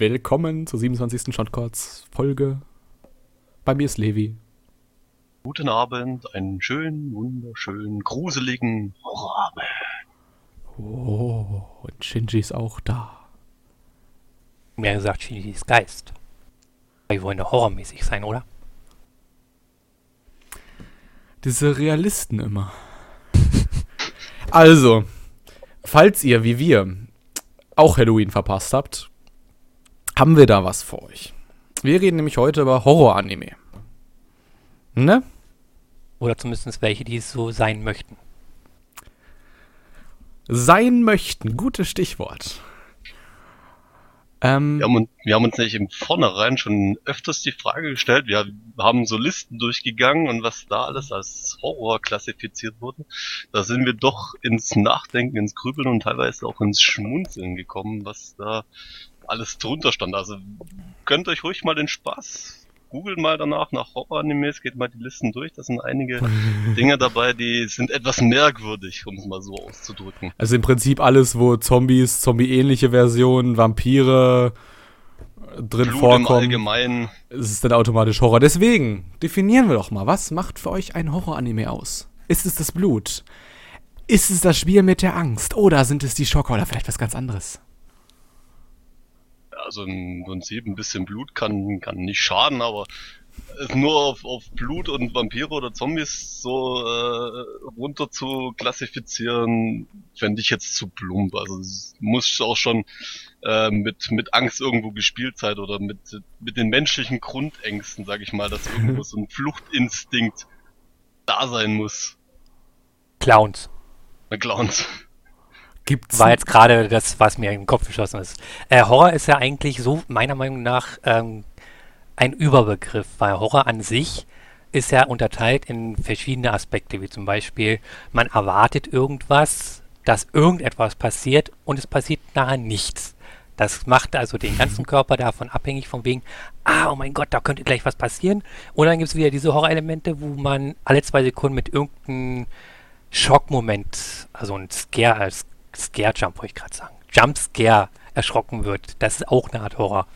Willkommen zur 27. Shotcourts Folge. Bei mir ist Levi. Guten Abend, einen schönen, wunderschönen, gruseligen Horrorabend. Oh, und Shinji ist auch da. Mehr gesagt, Shinji ist Geist. Wir wollen ja horrormäßig sein, oder? Diese Realisten immer. also, falls ihr wie wir auch Halloween verpasst habt, haben wir da was für euch. Wir reden nämlich heute über Horror-Anime. Ne? Oder zumindest welche, die es so sein möchten. Sein möchten, gutes Stichwort. Ähm, wir, haben uns, wir haben uns nämlich im Vornherein schon öfters die Frage gestellt, wir haben so Listen durchgegangen und was da alles als Horror klassifiziert wurde. Da sind wir doch ins Nachdenken, ins Grübeln und teilweise auch ins Schmunzeln gekommen, was da alles drunter stand. Also gönnt euch ruhig mal den Spaß googelt mal danach nach Horror-Animes, geht mal die Listen durch. Da sind einige Dinge dabei, die sind etwas merkwürdig, um es mal so auszudrücken. Also im Prinzip alles, wo Zombies, Zombie-ähnliche Versionen, Vampire drin Blut vorkommen. Allgemeinen. Es ist dann automatisch Horror. Deswegen definieren wir doch mal, was macht für euch ein Horror-Anime aus? Ist es das Blut? Ist es das Spiel mit der Angst? Oder sind es die Schocker oder vielleicht was ganz anderes? Also im Prinzip ein bisschen Blut kann, kann nicht schaden, aber nur auf, auf Blut und Vampire oder Zombies so äh, runter zu klassifizieren, fände ich jetzt zu plump. Also es muss auch schon äh, mit, mit Angst irgendwo gespielt sein oder mit, mit den menschlichen Grundängsten, sag ich mal, dass irgendwo so ein Fluchtinstinkt da sein muss. Clowns. Na, Clowns. Gibt's war jetzt gerade das, was mir im Kopf geschossen ist. Äh, Horror ist ja eigentlich so, meiner Meinung nach, ähm, ein Überbegriff, weil Horror an sich ist ja unterteilt in verschiedene Aspekte, wie zum Beispiel, man erwartet irgendwas, dass irgendetwas passiert und es passiert nachher nichts. Das macht also den ganzen Körper davon abhängig, von wegen, ah, oh mein Gott, da könnte gleich was passieren. Und dann gibt es wieder diese Horrorelemente, wo man alle zwei Sekunden mit irgendeinem Schockmoment, also ein Scare als Scare Jump, wollte ich gerade sagen. Jump Scare erschrocken wird. Das ist auch eine Art Horror.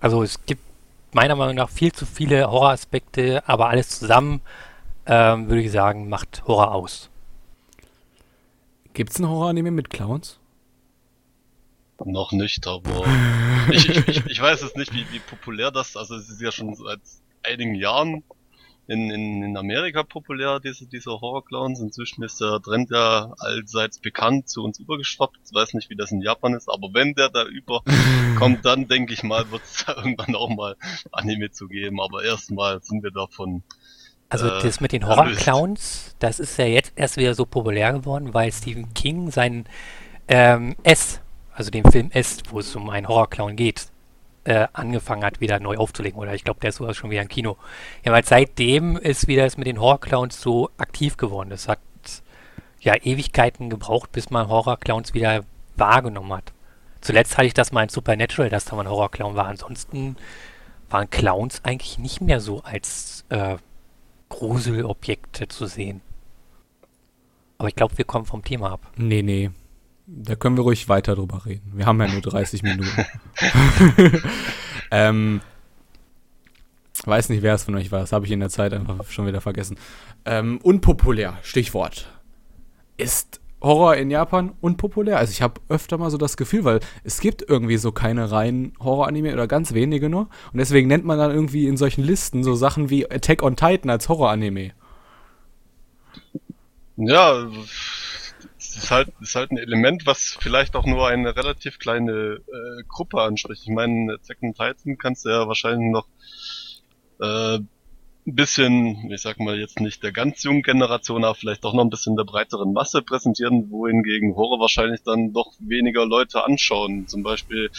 Also es gibt meiner Meinung nach viel zu viele Horroraspekte, aber alles zusammen, ähm, würde ich sagen, macht Horror aus. Gibt es ein Horror-Anime mit Clowns? Noch nicht, aber ich, ich, ich, ich, weiß es nicht, wie, wie populär das, also es ist ja schon seit einigen Jahren in, in, in Amerika populär, diese, diese Horror-Clowns. Inzwischen ist der Trend ja allseits bekannt zu uns übergeschwappt. Ich weiß nicht, wie das in Japan ist, aber wenn der da überkommt, dann denke ich mal, wird es da irgendwann auch mal Anime zu geben. Aber erstmal sind wir davon. Also äh, das mit den Horror-Clowns, das ist ja jetzt erst wieder so populär geworden, weil Stephen King seinen ähm, S, also den Film S, wo es um einen Horror-Clown geht, äh, angefangen hat, wieder neu aufzulegen. Oder ich glaube, der ist sogar schon wieder im Kino. Ja, weil seitdem ist wieder das mit den Horror-Clowns so aktiv geworden. Das hat ja Ewigkeiten gebraucht, bis man Horror-Clowns wieder wahrgenommen hat. Zuletzt hatte ich das mal in Supernatural, dass da mal ein Horror-Clown war. Ansonsten waren Clowns eigentlich nicht mehr so als äh, Gruselobjekte zu sehen. Aber ich glaube, wir kommen vom Thema ab. Nee, nee. Da können wir ruhig weiter drüber reden. Wir haben ja nur 30 Minuten. ähm, weiß nicht, wer es von euch war. Das habe ich in der Zeit einfach schon wieder vergessen. Ähm, unpopulär, Stichwort. Ist Horror in Japan unpopulär? Also ich habe öfter mal so das Gefühl, weil es gibt irgendwie so keine reinen Horror-Anime oder ganz wenige nur. Und deswegen nennt man dann irgendwie in solchen Listen so Sachen wie Attack on Titan als Horror-Anime. Ja, ist halt, ist halt ein Element, was vielleicht auch nur eine relativ kleine äh, Gruppe anspricht. Ich meine, Second Titan kannst du ja wahrscheinlich noch äh, ein bisschen, ich sag mal jetzt nicht der ganz jungen Generation, aber vielleicht doch noch ein bisschen der breiteren Masse präsentieren, wohingegen Horror wahrscheinlich dann doch weniger Leute anschauen. Zum Beispiel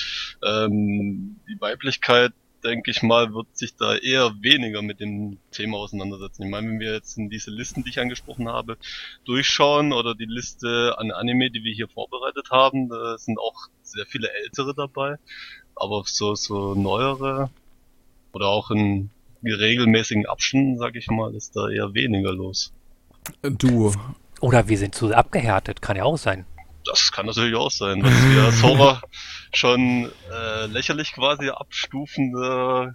ähm, die Weiblichkeit denke ich mal, wird sich da eher weniger mit dem Thema auseinandersetzen. Ich meine, wenn wir jetzt in diese Listen, die ich angesprochen habe, durchschauen oder die Liste an Anime, die wir hier vorbereitet haben, da sind auch sehr viele ältere dabei, aber so, so neuere oder auch in regelmäßigen Abständen, sag ich mal, ist da eher weniger los. Du. Oder wir sind zu abgehärtet, kann ja auch sein. Das kann natürlich auch sein, dass wir als Horror schon äh, lächerlich quasi abstufen, äh,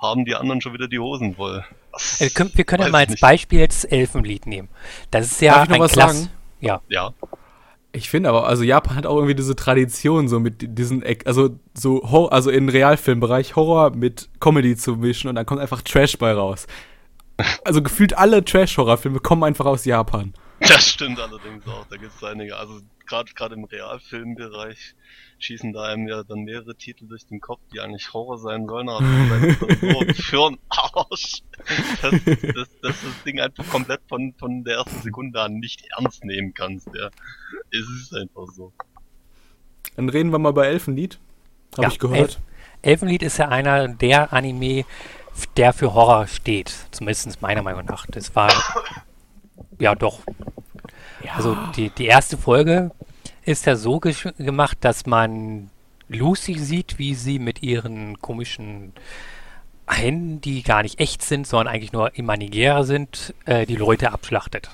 haben die anderen schon wieder die Hosen voll. Das wir können, wir können ja mal als Beispiel jetzt Elfenlied nehmen. Das ist ja ein Klass. Ja. ja. Ich finde aber, also Japan hat auch irgendwie diese Tradition, so mit diesen, also so, also in Realfilmbereich Horror mit Comedy zu mischen und dann kommt einfach Trash bei raus. Also gefühlt alle Trash-Horrorfilme kommen einfach aus Japan. Das stimmt allerdings auch, da gibt es einige. Also gerade im Realfilmbereich schießen da einem ja dann mehrere Titel durch den Kopf, die eigentlich Horror sein sollen, aber so für einen Arsch, dass, dass, dass das Ding einfach komplett von, von der ersten Sekunde an nicht ernst nehmen kannst. Ja. Es ist einfach so. Dann reden wir mal bei Elfenlied. Habe ja, ich gehört. Elf Elfenlied ist ja einer der Anime, der für Horror steht. Zumindest meiner Meinung nach. Das war ja doch. Ja. Also die, die erste Folge ist ja so gemacht, dass man Lucy sieht, wie sie mit ihren komischen Händen, die gar nicht echt sind, sondern eigentlich nur imaginär sind, äh, die Leute abschlachtet.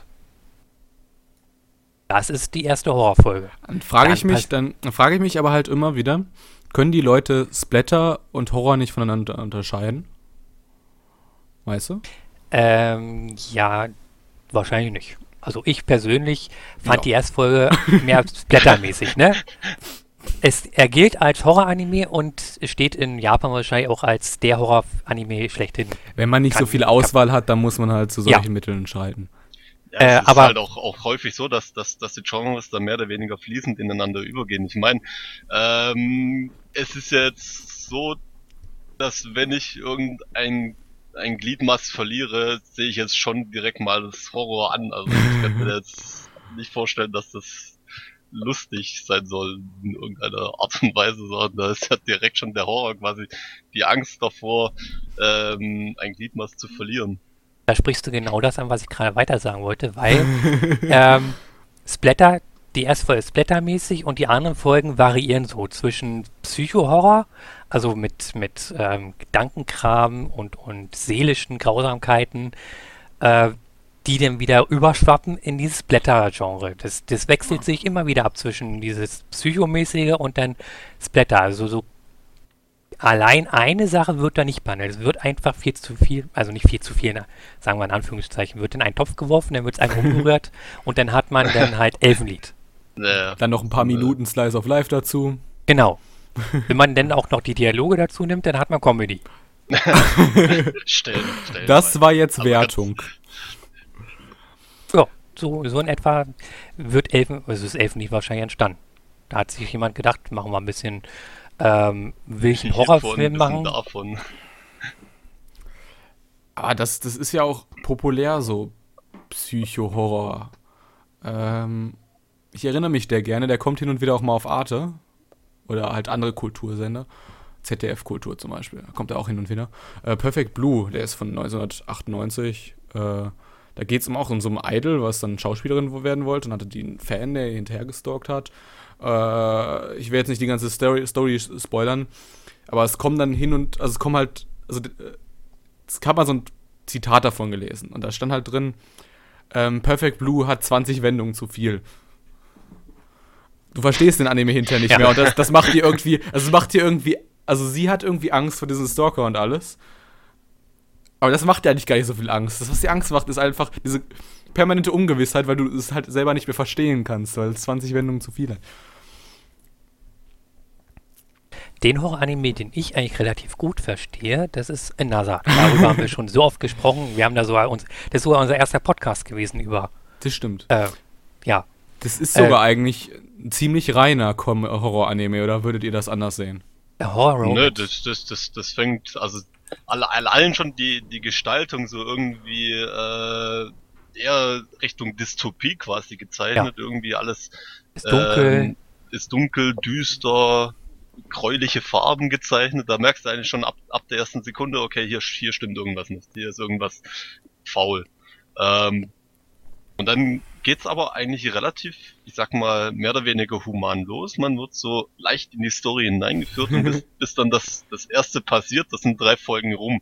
Das ist die erste Horrorfolge. Dann frage ich mich, dann frage ich mich aber halt immer wieder, können die Leute Splatter und Horror nicht voneinander unterscheiden? Weißt du? Ähm, ja, wahrscheinlich nicht. Also ich persönlich fand ja. die erste Folge mehr splattermäßig, ne? Es, er gilt als Horror-Anime und steht in Japan wahrscheinlich auch als der Horror-Anime schlechthin. Wenn man nicht kann, so viel Auswahl hat, dann muss man halt zu solchen ja. Mitteln schreiten. Ja, es äh, ist aber halt auch, auch häufig so, dass, dass, dass die Genres da mehr oder weniger fließend ineinander übergehen. Ich meine, ähm, es ist jetzt so, dass wenn ich irgendein ein Gliedmaß verliere, sehe ich jetzt schon direkt mal das Horror an. Also ich kann mir jetzt nicht vorstellen, dass das lustig sein soll in irgendeiner Art und Weise, sondern da ist ja direkt schon der Horror quasi die Angst davor, ähm, ein Gliedmaß zu verlieren. Da sprichst du genau das an, was ich gerade weiter sagen wollte, weil ähm, Splatter, die erste Folge ist splattermäßig und die anderen Folgen variieren so zwischen Psycho-Horror also mit, mit ähm, Gedankenkram und, und seelischen Grausamkeiten, äh, die dann wieder überschwappen in dieses Splatter-Genre. Das, das wechselt ja. sich immer wieder ab zwischen dieses Psychomäßige und dann Splatter. Also so allein eine Sache wird da nicht behandelt. Es wird einfach viel zu viel, also nicht viel zu viel, sagen wir in Anführungszeichen, wird in einen Topf geworfen, dann wird es einfach umgerührt und dann hat man dann halt Elfenlied. Ja. Dann noch ein paar Minuten Slice of Life dazu. Genau. Wenn man denn auch noch die Dialoge dazu nimmt, dann hat man Comedy. stellen, stellen das war jetzt Aber Wertung. Ja, so, so in etwa wird Elfen, also ist Elfen nicht wahrscheinlich entstanden. Da hat sich jemand gedacht, machen wir ein bisschen, ähm, will ich einen Horrorfilm machen? Davon. Ah, das, das ist ja auch populär so, Psycho-Horror. Ähm, ich erinnere mich der gerne, der kommt hin und wieder auch mal auf Arte. Oder halt andere Kultursender. ZDF-Kultur zum Beispiel. Da kommt er auch hin und wieder. Äh, Perfect Blue, der ist von 1998. Äh, da geht es auch um so ein Idol, was dann Schauspielerin werden wollte und hatte die einen Fan, der hinterher gestalkt hat. Äh, ich will jetzt nicht die ganze Story, Story spoilern, aber es kommen dann hin und, also es kommen halt, also es kam mal so ein Zitat davon gelesen und da stand halt drin, ähm, Perfect Blue hat 20 Wendungen zu viel du verstehst den Anime hinterher nicht ja. mehr. Und das, das macht dir irgendwie, also macht dir irgendwie, also sie hat irgendwie Angst vor diesem Stalker und alles. Aber das macht dir eigentlich gar nicht so viel Angst. Das, was dir Angst macht, ist einfach diese permanente Ungewissheit, weil du es halt selber nicht mehr verstehen kannst, weil es 20 Wendungen zu viel hat. Den Horror-Anime, den ich eigentlich relativ gut verstehe, das ist NASA. Darüber haben wir schon so oft gesprochen. Wir haben da sogar uns, das ist sogar unser erster Podcast gewesen über. Das stimmt. Äh, ja. Das ist sogar äh, eigentlich ein ziemlich reiner Horror-Anime, oder würdet ihr das anders sehen? Horror. Nö, das, das, das, das fängt, also alle, allen schon die, die Gestaltung so irgendwie äh, eher Richtung Dystopie quasi gezeichnet. Ja. Irgendwie alles ist dunkel. Ähm, ist dunkel, düster, gräuliche Farben gezeichnet. Da merkst du eigentlich schon ab, ab der ersten Sekunde, okay, hier, hier stimmt irgendwas nicht. Hier ist irgendwas faul. Ähm, und dann geht's aber eigentlich relativ, ich sag mal, mehr oder weniger human los. Man wird so leicht in die Story hineingeführt und bis, bis dann das, das erste passiert, das sind drei Folgen rum.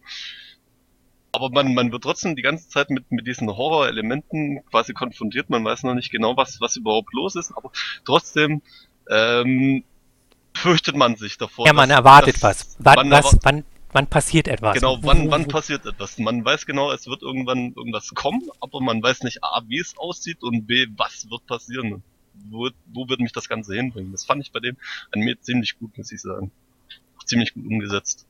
aber man, man wird trotzdem die ganze Zeit mit, mit diesen Horrorelementen quasi konfrontiert. Man weiß noch nicht genau, was, was überhaupt los ist, aber trotzdem ähm, fürchtet man sich davor. Ja, man dass, erwartet dass, was. Wann, was wann, wann passiert etwas? Genau, wann, wann passiert etwas? Man weiß genau, es wird irgendwann irgendwas kommen, aber man weiß nicht A, wie es aussieht und B, was wird passieren. Wo, wo wird mich das Ganze hinbringen? Das fand ich bei dem an mir ziemlich gut, muss ich sagen. Auch ziemlich gut umgesetzt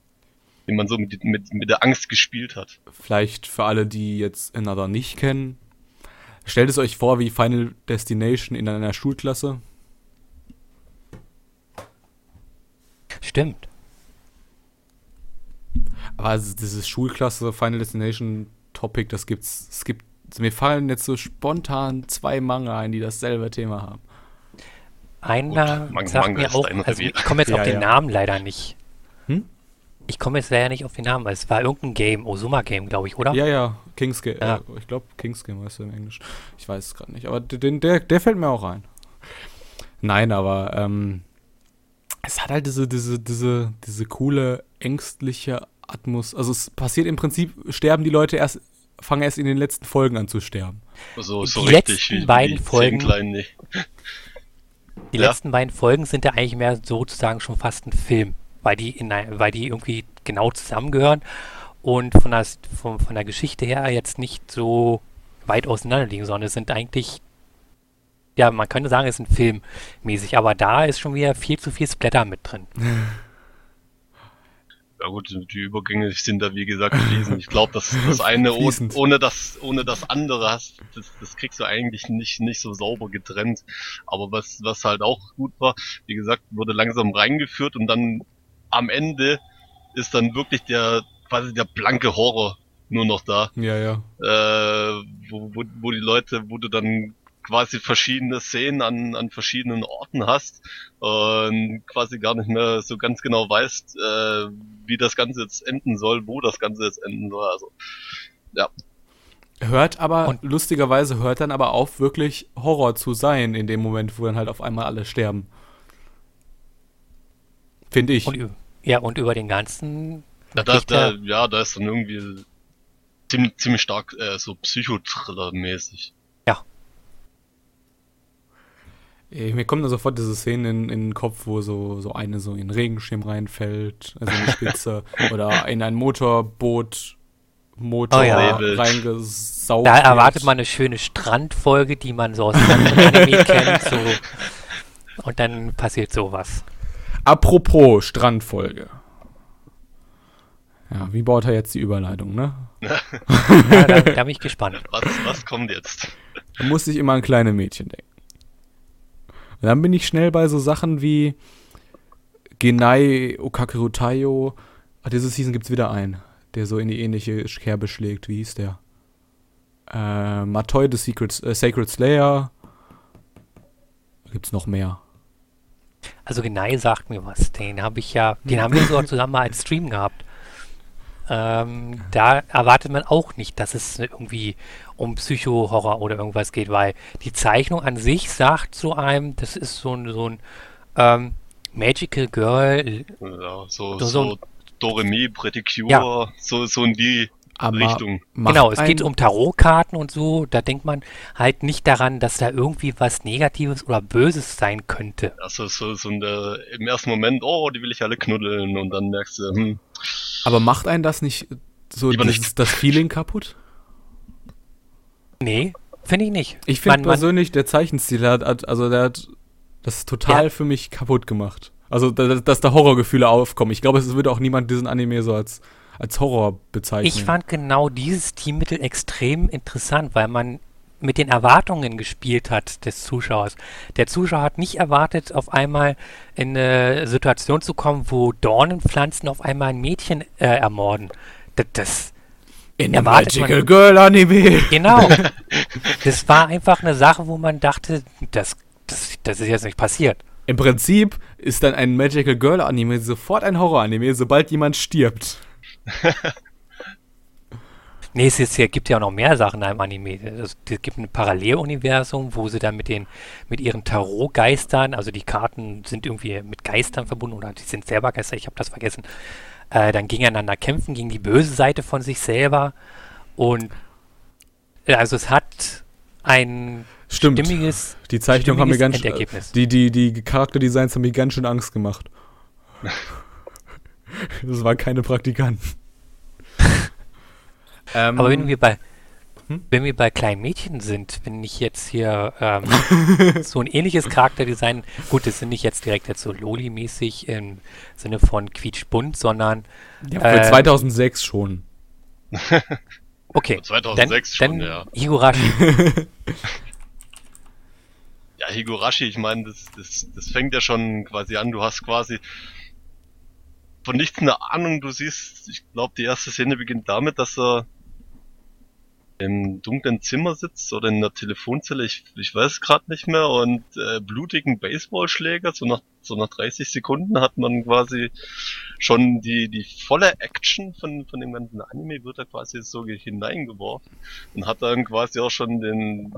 wie man so mit, mit, mit der Angst gespielt hat. Vielleicht für alle, die jetzt Another nicht kennen, stellt es euch vor wie Final Destination in einer Schulklasse. Stimmt. Aber also dieses Schulklasse Final Destination Topic, das gibt's. Es gibt, mir fallen jetzt so spontan zwei Manga ein, die dasselbe Thema haben. Einer Gut, sagt Manga mir auch, also ich komme jetzt ja, auf den ja. Namen leider nicht. Hm? Ich komme jetzt leider nicht auf den Namen, weil es war irgendein Game, Osuma-Game, glaube ich, oder? Ja, ja, King's Game. Ja. Äh, ich glaube, King's Game heißt er im Englisch. Ich weiß es gerade nicht, aber den, der, der fällt mir auch ein. Nein, aber ähm, es hat halt diese, diese, diese, diese coole, ängstliche Atmos. Also es passiert im Prinzip, sterben die Leute erst, fangen erst in den letzten Folgen an zu sterben. So, so die richtig, letzten wie, beiden wie Folgen. Kleinen, die ja. letzten beiden Folgen sind ja eigentlich mehr sozusagen schon fast ein Film weil die, in, weil die irgendwie genau zusammengehören und von der, von, von der Geschichte her jetzt nicht so weit auseinander liegen, sondern es sind eigentlich, ja, man könnte sagen, es ist ein Film mäßig, aber da ist schon wieder viel zu viel Splatter mit drin. Ja gut, die Übergänge sind da wie gesagt fließend. Ich glaube, dass das eine ohne, ohne das ohne das andere hast, das, das kriegst du eigentlich nicht nicht so sauber getrennt. Aber was was halt auch gut war, wie gesagt, wurde langsam reingeführt und dann am Ende ist dann wirklich der quasi der blanke Horror nur noch da. Ja, ja. Äh, wo, wo, wo die Leute, wo du dann quasi verschiedene Szenen an, an verschiedenen Orten hast und quasi gar nicht mehr so ganz genau weißt, äh, wie das Ganze jetzt enden soll, wo das Ganze jetzt enden soll. Also, ja. Hört aber, und lustigerweise hört dann aber auf, wirklich Horror zu sein, in dem Moment, wo dann halt auf einmal alle sterben. Finde ich. Und, ja, und über den ganzen. Ja, da, da, ja, da ist dann irgendwie ziemlich, ziemlich stark äh, so Psychothriller-mäßig. Ja. Mir kommt da sofort diese Szene in, in den Kopf, wo so, so eine so in Regenschirm reinfällt, also in die Spitze, oder in ein Motorboot Motor oh ja. reingesaugt. Da erwartet man eine schöne Strandfolge, die man so aus dem Anime kennt. So. Und dann passiert sowas. Apropos Strandfolge. Ja, wie baut er jetzt die Überleitung, ne? ja, da, da, bin ich gespannt. Was, was kommt jetzt? Da muss ich immer an kleine Mädchen denken. Und dann bin ich schnell bei so Sachen wie Genai Okakeru Taiyo. Ach, diese Season gibt's wieder einen, der so in die ähnliche Kerbe schlägt. Wie hieß der? Äh, Matoi the Secret, äh, Sacred Slayer. Gibt's noch mehr. Also Genai sagt mir was. Den habe ich ja, den haben wir sogar zusammen mal als Stream gehabt. Ähm, da erwartet man auch nicht, dass es irgendwie um Psycho-Horror oder irgendwas geht, weil die Zeichnung an sich sagt zu einem, das ist so ein, so ein ähm, Magical Girl. Ja, so, so, so Doremi, Pretty Cure, ja. so, so in die aber Richtung. Genau, es geht um Tarotkarten und so. Da denkt man halt nicht daran, dass da irgendwie was Negatives oder Böses sein könnte. Also so, so der, im ersten Moment, oh, die will ich alle knuddeln und dann merkst du, hm. Aber macht einen das nicht so dieses, nicht. das Feeling kaputt? Nee, finde ich nicht. Ich finde persönlich, der Zeichenstil hat, also der hat das total ja. für mich kaputt gemacht. Also, dass, dass da Horrorgefühle aufkommen. Ich glaube, es würde auch niemand diesen Anime so als als Horror bezeichnen. Ich fand genau dieses Teammittel extrem interessant, weil man mit den Erwartungen gespielt hat des Zuschauers. Der Zuschauer hat nicht erwartet, auf einmal in eine Situation zu kommen, wo Dornenpflanzen auf einmal ein Mädchen äh, ermorden. Das, das in der Magical man, Girl Anime. Genau. das war einfach eine Sache, wo man dachte, das, das, das ist jetzt nicht passiert. Im Prinzip ist dann ein Magical Girl Anime sofort ein Horror Anime, sobald jemand stirbt. nee, es, ist, es gibt ja auch noch mehr Sachen in einem Anime. Es, es gibt ein Paralleluniversum, wo sie dann mit den mit ihren Tarotgeistern, also die Karten sind irgendwie mit Geistern verbunden oder die sind selber Geister, ich habe das vergessen, äh, dann gegeneinander kämpfen, gegen die böse Seite von sich selber. Und äh, also es hat ein Stimmt. stimmiges, Die Zeichnung haben mir ganz Endergebnis. die, die, die Charakterdesigns haben mir ganz schön Angst gemacht. das waren keine Praktikanten. Ähm, Aber wenn wir bei Hm? wenn wir bei kleinen Mädchen sind, wenn ich jetzt hier ähm, so ein ähnliches Charakterdesign, gut, das sind nicht jetzt direkt jetzt so Loli-mäßig im Sinne von quietschbunt, sondern ja, für ähm, 2006 schon. okay, 2006 dann, schon, dann ja. Higurashi. Ja, Higurashi, ich meine, das, das, das fängt ja schon quasi an. Du hast quasi von nichts eine Ahnung. Du siehst, ich glaube, die erste Szene beginnt damit, dass er im dunklen Zimmer sitzt oder in der Telefonzelle, ich, ich weiß gerade nicht mehr, und äh, blutigen Baseballschläger, so nach, so nach 30 Sekunden hat man quasi schon die, die volle Action von, von dem ganzen Anime wird da quasi so hineingeworfen und hat dann quasi auch schon den,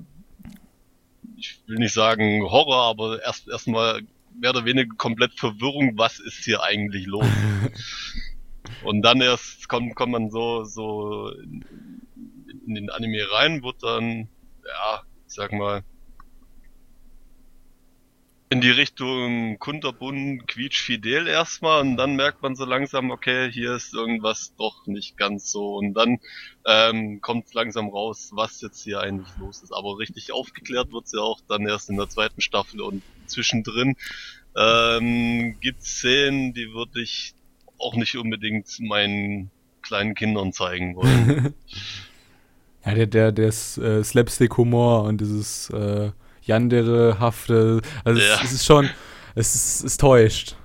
ich will nicht sagen Horror, aber erst erstmal mehr oder weniger komplett Verwirrung, was ist hier eigentlich los? Und dann erst kommt, kommt man so, so in, den Anime rein, wird dann, ja, ich sag mal, in die Richtung Kunterbund, Quietsch, Fidel erstmal und dann merkt man so langsam, okay, hier ist irgendwas doch nicht ganz so und dann ähm, kommt langsam raus, was jetzt hier eigentlich los ist. Aber richtig aufgeklärt wird's ja auch dann erst in der zweiten Staffel und zwischendrin ähm, gibt's Szenen, die würde ich auch nicht unbedingt meinen kleinen Kindern zeigen wollen. Ja, der, der, der äh, Slapstick-Humor und dieses äh, Yandere-hafte, also Ja. es, es ist schon, es, ist, es täuscht.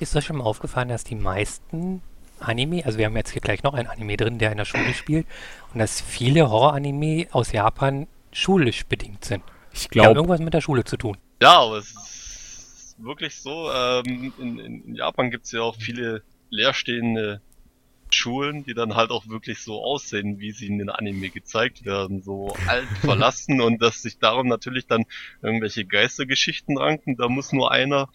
Ist euch schon mal aufgefallen, dass die meisten Anime, also wir haben jetzt hier gleich noch einen Anime drin, der in der Schule spielt, und dass viele Horror-Anime aus Japan schulisch bedingt sind. Ich Die haben glaube, irgendwas mit der Schule zu tun. Ja, aber es ist wirklich so. Ähm, in, in, Japan gibt's ja auch viele leerstehende Schulen, die dann halt auch wirklich so aussehen, wie sie in den Anime gezeigt werden. So alt, verlassen und dass sich darum natürlich dann irgendwelche Geistergeschichten ranken. Da muss nur einer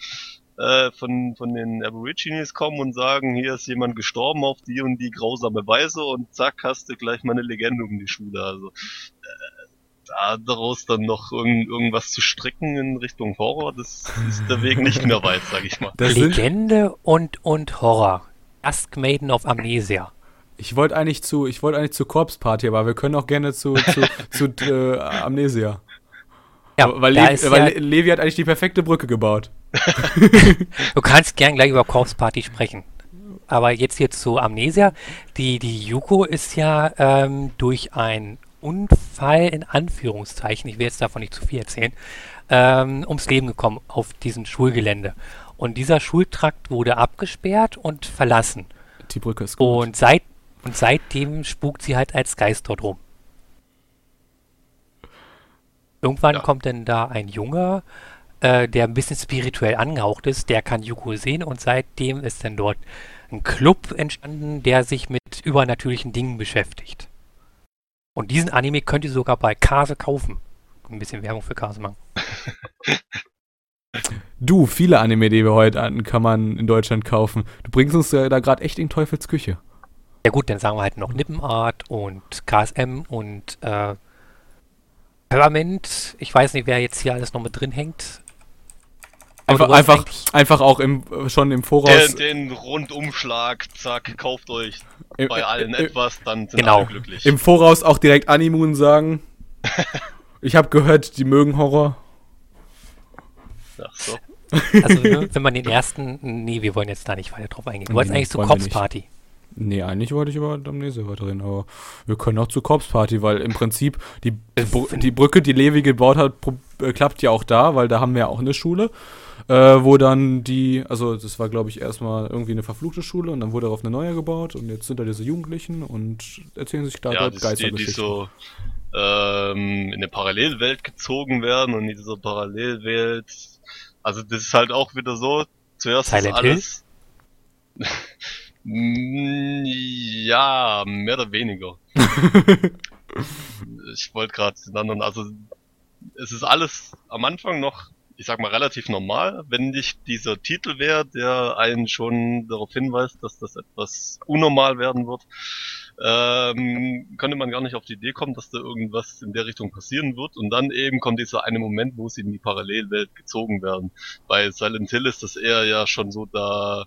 äh, von, von den Aborigines kommen und sagen, hier ist jemand gestorben auf die und die grausame Weise und zack, hast du gleich mal eine Legende um die Schule. Also äh, da daraus dann noch irgend, irgendwas zu stricken in Richtung Horror, das ist der Weg nicht mehr weit, sag ich mal. das Legende und, und Horror. Ask Maiden of Amnesia. ich wollte eigentlich zu, ich wollte eigentlich zu Corpse Party, aber wir können auch gerne zu, zu, zu äh, Amnesia. Ja, weil ist weil ja, Le- Levi hat eigentlich die perfekte Brücke gebaut. du kannst gern gleich über Corpse Party sprechen. Aber jetzt hier zu Amnesia. Die, die Yuko ist ja ähm, durch einen Unfall in Anführungszeichen, ich will jetzt davon nicht zu viel erzählen, ähm, ums Leben gekommen auf diesem Schulgelände. Und dieser Schultrakt wurde abgesperrt und verlassen. Die Brücke ist gut. Und, seit, und seitdem spukt sie halt als Geist dort rum. Irgendwann Ja. kommt dann da ein Junge, äh, der ein bisschen spirituell angehaucht ist, der kann Yuko sehen und seitdem ist dann dort ein Club entstanden, der sich mit übernatürlichen Dingen beschäftigt. Und diesen Anime könnt ihr sogar bei Kase kaufen. Ein bisschen Werbung für Kase machen. Du, viele Anime, die wir heute hatten, kann man in Deutschland kaufen. Du bringst uns ja da gerade echt in Teufels Küche. Ja gut, dann sagen wir halt noch Nippenart und KSM und äh, Peppermint. Ich weiß nicht, wer jetzt hier alles noch mit drin hängt. Einfach, einfach, einfach auch im, schon im Voraus. Den, den Rundumschlag, zack, kauft euch im, bei allen im, etwas, dann sind Genau. alle glücklich. im Voraus auch direkt Animun sagen. Ich habe gehört, die mögen Horror. Ach so. Also ne, wenn man den ersten, nee, wir wollen jetzt da nicht weiter drauf eingehen. Du Nee, wolltest nee, eigentlich zur Cops. Party. Nee, eigentlich wollte ich über Amnesia weiterreden, aber wir können auch zu Corpse Party, weil im Prinzip die, die, Br die Brücke, die Levi gebaut hat, äh, klappt ja auch da, weil da haben wir ja auch eine Schule, äh, wo dann die, also das war glaube ich erstmal irgendwie eine verfluchte Schule und dann wurde darauf eine neue gebaut und jetzt sind da diese Jugendlichen und erzählen sich da Ja, dort das, die, die Geistergeschichten. so ähm, in eine Parallelwelt gezogen werden und in dieser Parallelwelt, also das ist halt auch wieder so, zuerst Silent ist alles. Ja, mehr oder weniger. ich wollte gerade den anderen, also es ist alles am Anfang noch ich sag mal, relativ normal, wenn nicht dieser Titel wäre, der einen schon darauf hinweist, dass das etwas unnormal werden wird. Ähm, könnte man gar nicht auf die Idee kommen, dass da irgendwas in der Richtung passieren wird. Und dann eben kommt dieser eine Moment, wo sie in die Parallelwelt gezogen werden. Bei Silent Hill ist das eher ja schon so, da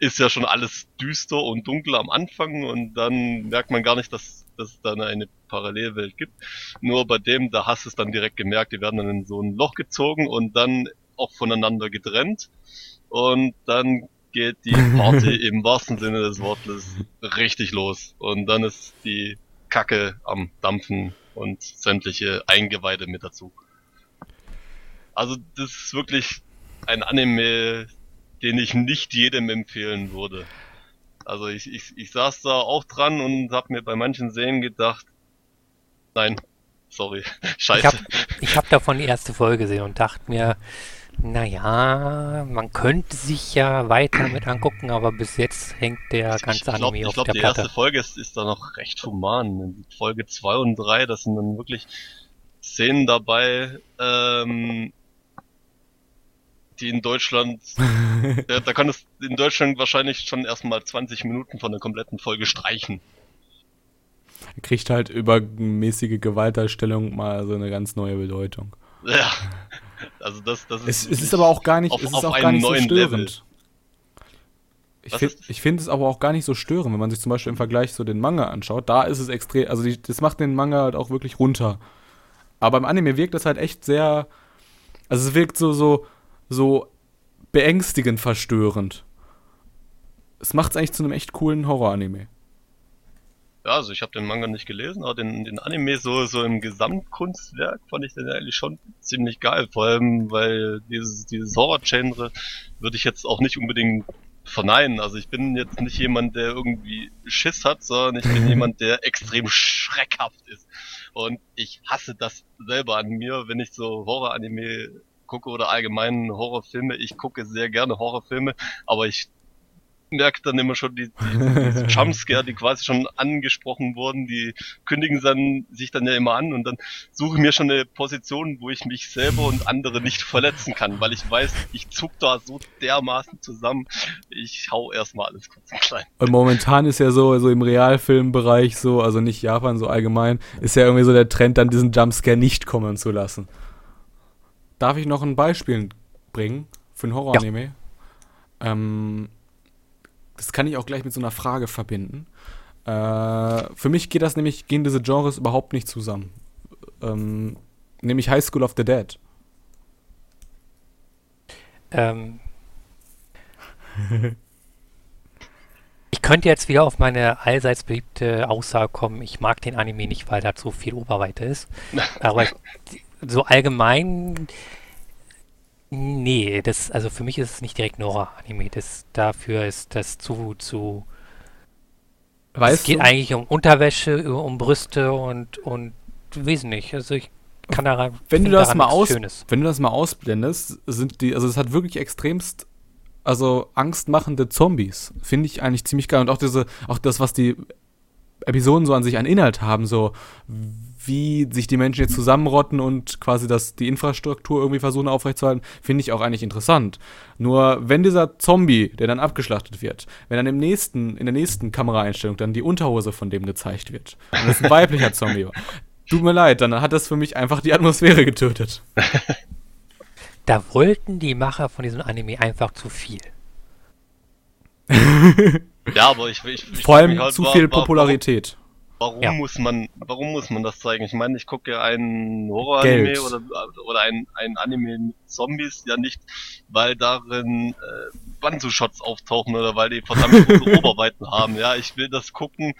ist ja schon alles düster und dunkel am Anfang und dann merkt man gar nicht, dass, dass es dann eine Parallelwelt gibt. Nur bei dem, da hast du es dann direkt gemerkt, die werden dann in so ein Loch gezogen und dann auch voneinander getrennt. Und dann geht die Party im wahrsten Sinne des Wortes richtig los. Und dann ist die Kacke am Dampfen und sämtliche Eingeweide mit dazu. Also das ist wirklich ein Anime, den ich nicht jedem empfehlen würde. Also ich, ich, ich saß da auch dran und habe mir bei manchen Szenen gedacht, nein, sorry, scheiße. Ich habe ich hab davon die erste Folge gesehen und dachte mir, naja, man könnte sich ja weiter mit angucken, aber bis jetzt hängt der ganze glaub, Anime auf ich glaub, der die Platte. erste Folge ist, ist da noch recht human. Folge 2 und 3, das sind dann wirklich Szenen dabei, ähm, die in Deutschland, ja, da kann es in Deutschland wahrscheinlich schon erstmal 20 Minuten von der kompletten Folge streichen. Kriegt halt übermäßige Gewaltdarstellung mal so eine ganz neue Bedeutung. Ja, also das, das Es, es ist aber auch gar nicht, auf- es ist auch gar nicht so störend. Level. Ich finde ist- find es aber auch gar nicht so störend, wenn man sich zum Beispiel im Vergleich so den Manga anschaut. Da ist es extrem, also die, das macht den Manga halt auch wirklich runter. Aber im Anime wirkt das halt echt sehr, also es wirkt so, so, so beängstigend verstörend. Es macht es eigentlich zu einem echt coolen Horror-Anime. Ja, also ich habe den Manga nicht gelesen, aber den, den Anime so, so im Gesamtkunstwerk fand ich den eigentlich schon ziemlich geil. Vor allem, weil dieses, dieses Horror-Genre würde ich jetzt auch nicht unbedingt verneinen. Also ich bin jetzt nicht jemand, der irgendwie Schiss hat, sondern ich bin jemand, der extrem schreckhaft ist. Und ich hasse das selber an mir, wenn ich so Horror-Anime gucke oder allgemein Horrorfilme. Ich gucke sehr gerne Horrorfilme, aber ich merke dann immer schon die, die Jumpscare, die quasi schon angesprochen wurden, die kündigen dann, sich dann ja immer an und dann suche ich mir schon eine Position, wo ich mich selber und andere nicht verletzen kann, weil ich weiß, ich zuck da so dermaßen zusammen, ich hau erstmal alles kurz und klein. Und momentan ist ja so, so im Realfilmbereich so, also nicht Japan, so allgemein, ist ja irgendwie so der Trend, dann diesen Jumpscare nicht kommen zu lassen. Darf ich noch ein Beispiel bringen für ein Horror-Anime? Ähm, das kann ich auch gleich mit so einer Frage verbinden. Äh, für mich geht das nämlich, gehen diese Genres überhaupt nicht zusammen. Ähm, nämlich High School of the Dead. Ähm, ich könnte jetzt wieder auf meine allseits beliebte Aussage kommen, ich mag den Anime nicht, weil da zu viel Oberweite ist. Aber ich, so allgemein, nee, das, also für mich ist es nicht direkt ein Horror-Anime. Das, dafür ist das zu, zu. es Weißt geht du? eigentlich um Unterwäsche, um Brüste und, und wesentlich. Also ich kann daran. wenn du das mal aus, Schönes. wenn du das mal ausblendest, sind die, also es hat wirklich extremst, also angstmachende Zombies. Finde ich eigentlich ziemlich geil. Und auch diese, auch das, was die Episoden so an sich an Inhalt haben, so wie sich die Menschen jetzt zusammenrotten und quasi das, die Infrastruktur irgendwie versuchen aufrechtzuerhalten, finde ich auch eigentlich interessant. Nur wenn dieser Zombie, der dann abgeschlachtet wird, wenn dann im nächsten, in der nächsten Kameraeinstellung dann die Unterhose von dem gezeigt wird und es ein weiblicher Zombie war, tut mir leid, dann hat das für mich einfach die Atmosphäre getötet. Da wollten die Macher von diesem Anime einfach zu viel. Ja, aber ich, ich, ich Vor allem halt, zu wa- viel Popularität. Warum Ja. muss man, warum muss man das zeigen? Ich meine, ich gucke einen Horror-Anime oder, oder ein, ein Anime mit Zombies ja nicht, weil darin äh, Banzu-Shots auftauchen oder weil die verdammt große Oberweiten haben. Ja, ich will das gucken,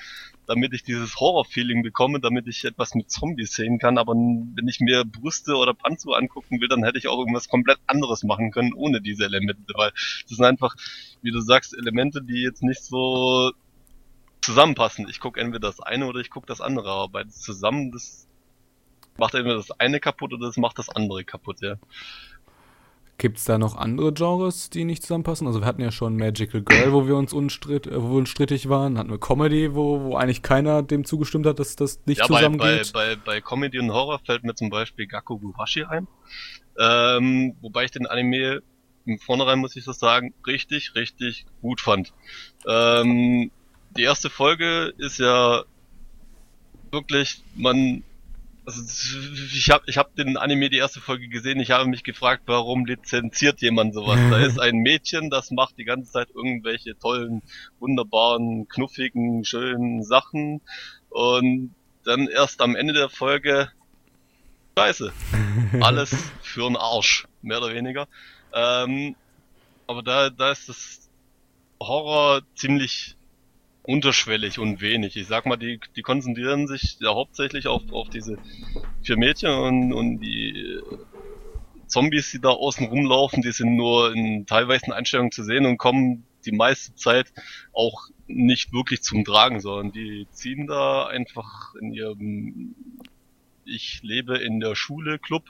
damit ich dieses Horror-Feeling bekomme, damit ich etwas mit Zombies sehen kann. Aber wenn ich mir Brüste oder Banzu angucken will, dann hätte ich auch irgendwas komplett anderes machen können ohne diese Elemente, weil das sind einfach, wie du sagst, Elemente, die jetzt nicht so zusammenpassen. Ich gucke entweder das eine oder ich gucke das andere, aber beides zusammen, das macht entweder das eine kaputt oder das macht das andere kaputt, ja. Gibt es da noch andere Genres, die nicht zusammenpassen? Also wir hatten ja schon Magical Girl, wo wir uns unstritt, äh, wo wir uns strittig waren. Hatten wir Comedy, wo, wo eigentlich keiner dem zugestimmt hat, dass das nicht ja, zusammengeht. Bei, bei, bei Comedy und Horror fällt mir zum Beispiel Gakko Guhashi ein. Ähm, wobei ich den Anime im Vornherein, muss ich das sagen, richtig, richtig gut fand. Ähm, die erste Folge ist ja wirklich, man also ich habe ich hab den Anime die erste Folge gesehen, ich habe mich gefragt, warum lizenziert jemand sowas? Da ist ein Mädchen, das macht die ganze Zeit irgendwelche tollen, wunderbaren, knuffigen, schönen Sachen und dann erst am Ende der Folge Scheiße. Alles für einen Arsch, mehr oder weniger. Ähm, aber da, da ist das Horror ziemlich unterschwellig und wenig. Ich sag mal, die, die konzentrieren sich ja hauptsächlich auf, auf diese vier Mädchen und, und die Zombies, die da außen rumlaufen, die sind nur in teilweise Einstellungen zu sehen und kommen die meiste Zeit auch nicht wirklich zum Tragen, sondern die ziehen da einfach in ihrem ich lebe in der Schule Club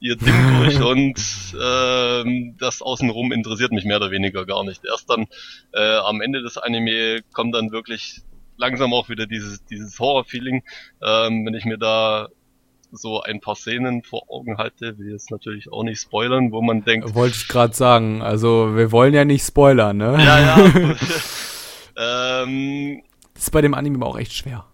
ihr Ding durch und ähm, das außenrum interessiert mich mehr oder weniger gar nicht. Erst dann äh, am Ende des Anime kommt dann wirklich langsam auch wieder dieses, dieses Horror-Feeling, ähm, wenn ich mir da so ein paar Szenen vor Augen halte, will jetzt natürlich auch nicht spoilern, wo man denkt. Wollte ich gerade sagen, also wir wollen ja nicht spoilern, ne? Ja, ja. ähm, das ist bei dem Anime auch echt schwer,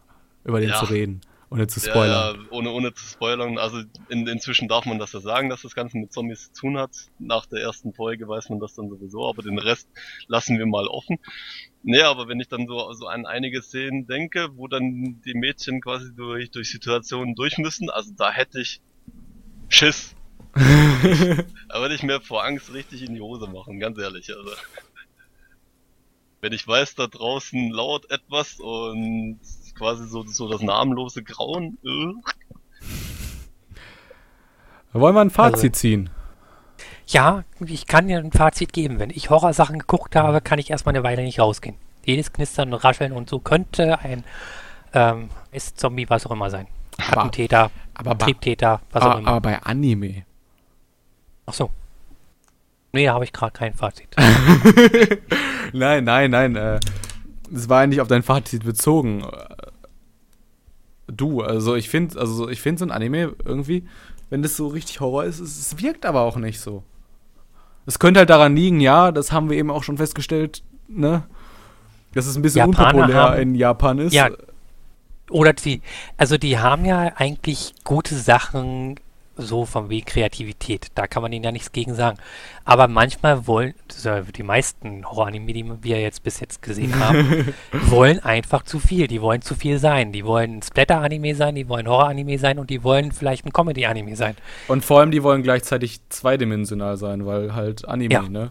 über den ja. zu reden. Ohne zu spoilern. Ja, ohne, ohne zu spoilern. Also in, inzwischen darf man das ja sagen, dass das Ganze mit Zombies zu tun hat. Nach der ersten Folge weiß man das dann sowieso, aber den Rest lassen wir mal offen. Nee, aber wenn ich dann so, so an einige Szenen denke, wo dann die Mädchen quasi durch, durch Situationen durch müssen, also da hätte ich Schiss. da würde ich mir vor Angst richtig in die Hose machen, ganz ehrlich. Also wenn ich weiß, da draußen lauert etwas und quasi so, so das namenlose Grauen. Wollen wir ein Fazit also, ziehen? Ja, ich kann dir ein Fazit geben. Wenn ich Horrorsachen geguckt habe, kann ich erstmal eine Weile nicht rausgehen. Jedes Knistern und Rascheln und so könnte ein ähm, ist Zombie, was auch immer sein. Attentäter, aber, Triebtäter, was aber, auch immer. Aber bei Anime. Ach so. Nee, da habe ich gerade kein Fazit. nein, nein, nein. Äh, das war ja nicht auf dein Fazit bezogen. Du, also ich finde, also ich finde so ein Anime irgendwie, wenn das so richtig Horror ist, es, es wirkt aber auch nicht so. Es könnte halt daran liegen, ja, das haben wir eben auch schon festgestellt, ne? Dass es ein bisschen Japaner unpopulär haben, in Japan ist. Ja. Oder die, also die haben ja eigentlich gute Sachen so von wegen Kreativität. Da kann man ihnen ja nichts gegen sagen. Aber manchmal wollen, die meisten Horror-Anime, die wir jetzt bis jetzt gesehen haben, wollen einfach zu viel. Die wollen zu viel sein. Die wollen Splatter-Anime sein, die wollen Horror-Anime sein und die wollen vielleicht ein Comedy-Anime sein. Und vor allem, die wollen gleichzeitig zweidimensional sein, weil halt Anime, ja. ne?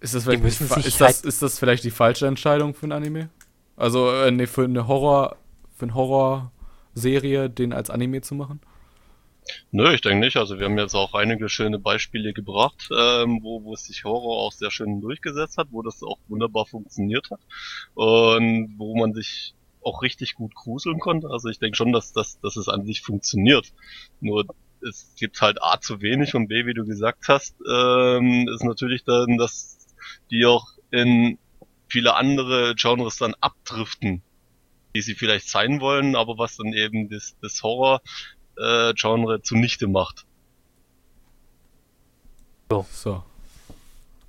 Ist das, vielleicht ist, das, halt ist das vielleicht die falsche Entscheidung für ein Anime? Also, äh, nee, für eine Horror, für ein Horror-Serie, den als Anime zu machen? Nö, ich denke nicht. Also wir haben jetzt auch einige schöne Beispiele gebracht, ähm, wo, wo sich Horror auch sehr schön durchgesetzt hat, wo das auch wunderbar funktioniert hat und wo man sich auch richtig gut gruseln konnte. Also ich denke schon, dass, dass, dass es an sich funktioniert. Nur es gibt halt A zu wenig und B, wie du gesagt hast, ähm, ist natürlich dann, dass die auch in viele andere Genres dann abdriften, die sie vielleicht sein wollen, aber was dann eben das, das Horror äh, Genre zunichte macht. So. so.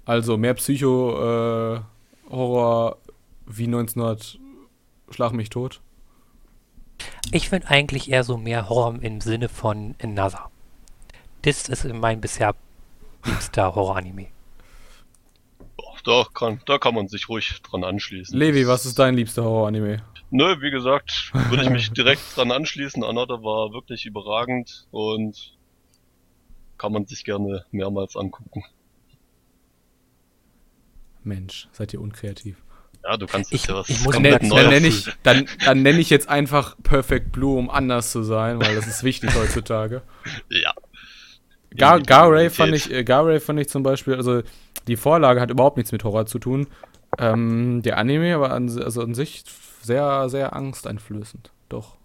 Also mehr Psycho-Horror äh, wie 1900 Schlag mich tot. Ich finde eigentlich eher so mehr Horror im Sinne von Another. Das ist mein bisher liebster Horror-Anime. Da kann, da kann man sich ruhig dran anschließen. Levi, was ist dein liebster Horror-Anime? Nö, wie gesagt, würde ich mich direkt dran anschließen. Another war wirklich überragend und kann man sich gerne mehrmals angucken. Mensch, seid ihr unkreativ. Ja, du kannst jetzt ja was ich muss dann, dann nenne ich, dann, dann nenne ich jetzt einfach Perfect Blue, um anders zu sein, weil das ist wichtig heutzutage. Ja. Gar, Garay fand ich, äh, fand ich zum Beispiel, also die Vorlage hat überhaupt nichts mit Horror zu tun. Ähm, der Anime war an, also an sich sehr, sehr angsteinflößend. Doch.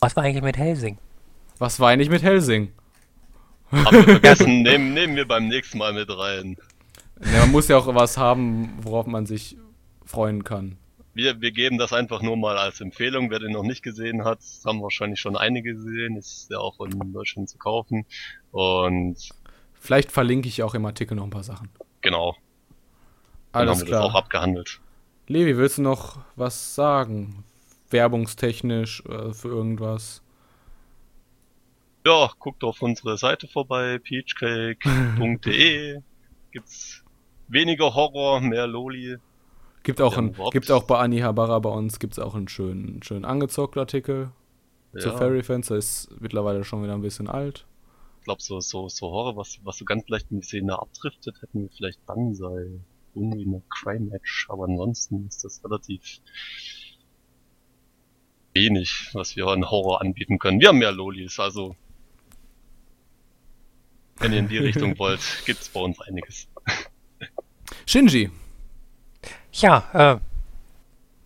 Was war eigentlich mit Helsing? Was war eigentlich mit Helsing? Haben wir vergessen, nehmen, nehmen wir beim nächsten Mal mit rein. Ja, man muss ja auch was haben, worauf man sich freuen kann. Wir, wir geben das einfach nur mal als Empfehlung. Wer den noch nicht gesehen hat, haben wahrscheinlich schon einige gesehen. Ist ja auch in Deutschland zu kaufen. Und vielleicht verlinke ich auch im Artikel noch ein paar Sachen. Genau. Dann Alles haben wir klar. das auch abgehandelt. Levi, willst du noch was sagen? Werbungstechnisch äh, für irgendwas? Ja, guckt auf unsere Seite vorbei, peachcake.de. Gibt's weniger Horror, mehr Loli. Gibt auch, ein, gibt auch bei Ani Habara bei uns gibt's auch einen schönen, schönen angezockten Artikel ja. zu Fairy Fans. Der ist mittlerweile schon wieder ein bisschen alt. Ich glaube, so, so, so Horror, was, was so ganz leicht in die Szene abdriftet, hätten wir vielleicht Banzai. Irgendwie eine Crime Match, aber ansonsten ist das relativ wenig, was wir an Horror anbieten können. Wir haben mehr Lolis, also wenn ihr in die Richtung wollt, gibt's bei uns einiges. Shinji. Ja, äh,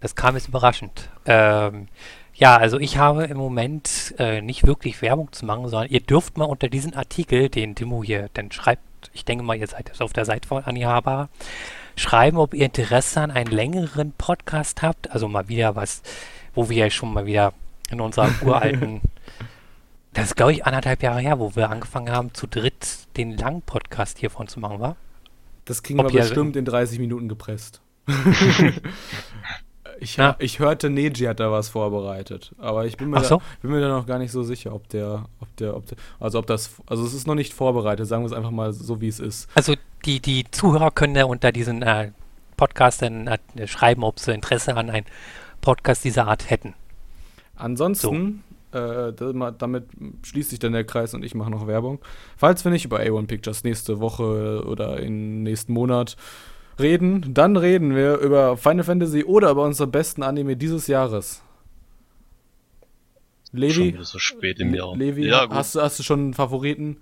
das kam jetzt überraschend. Ähm, ja, also ich habe im Moment äh, nicht wirklich Werbung zu machen, sondern ihr dürft mal unter diesen Artikel, den Timo hier dann schreibt, ich denke mal, ihr seid jetzt auf der Seite von Anihabara, schreiben, ob ihr Interesse an einem längeren Podcast habt. Also mal wieder was, wo wir ja schon mal wieder in unserer uralten das ist, glaube ich, anderthalb Jahre her, wo wir angefangen haben, zu dritt den langen Podcast hiervon zu machen, war? Das kriegen Ob wir bestimmt in 30 Minuten gepresst. ich, ja. ich hörte, Neji hat da was vorbereitet. Aber ich bin mir, so? da, bin mir da noch gar nicht so sicher, ob der, ob der, ob der, also ob das, also es ist noch nicht vorbereitet, sagen wir es einfach mal so, wie es ist. Also die, die Zuhörer können ja unter diesen äh, Podcast dann äh, schreiben, ob sie Interesse an einem Podcast dieser Art hätten. Ansonsten äh, damit schließt sich dann der Kreis und ich mache noch Werbung. Falls wir nicht über A1 Pictures nächste Woche oder im nächsten Monat reden, dann reden wir über Final Fantasy oder über unsere besten Anime dieses Jahres. Levi? Schon so spät im Jahr. Levi, ja, hast, du, hast du schon einen Favoriten?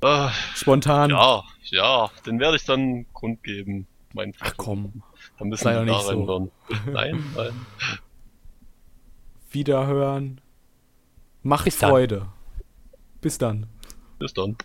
Äh, Spontan? Ja, ja, den werde ich dann kundgeben. Mein Ach komm. Dann müssen wir da so. Nein, nein. Wiederhören. Macht Bis Freude. Bis dann. Bis dann.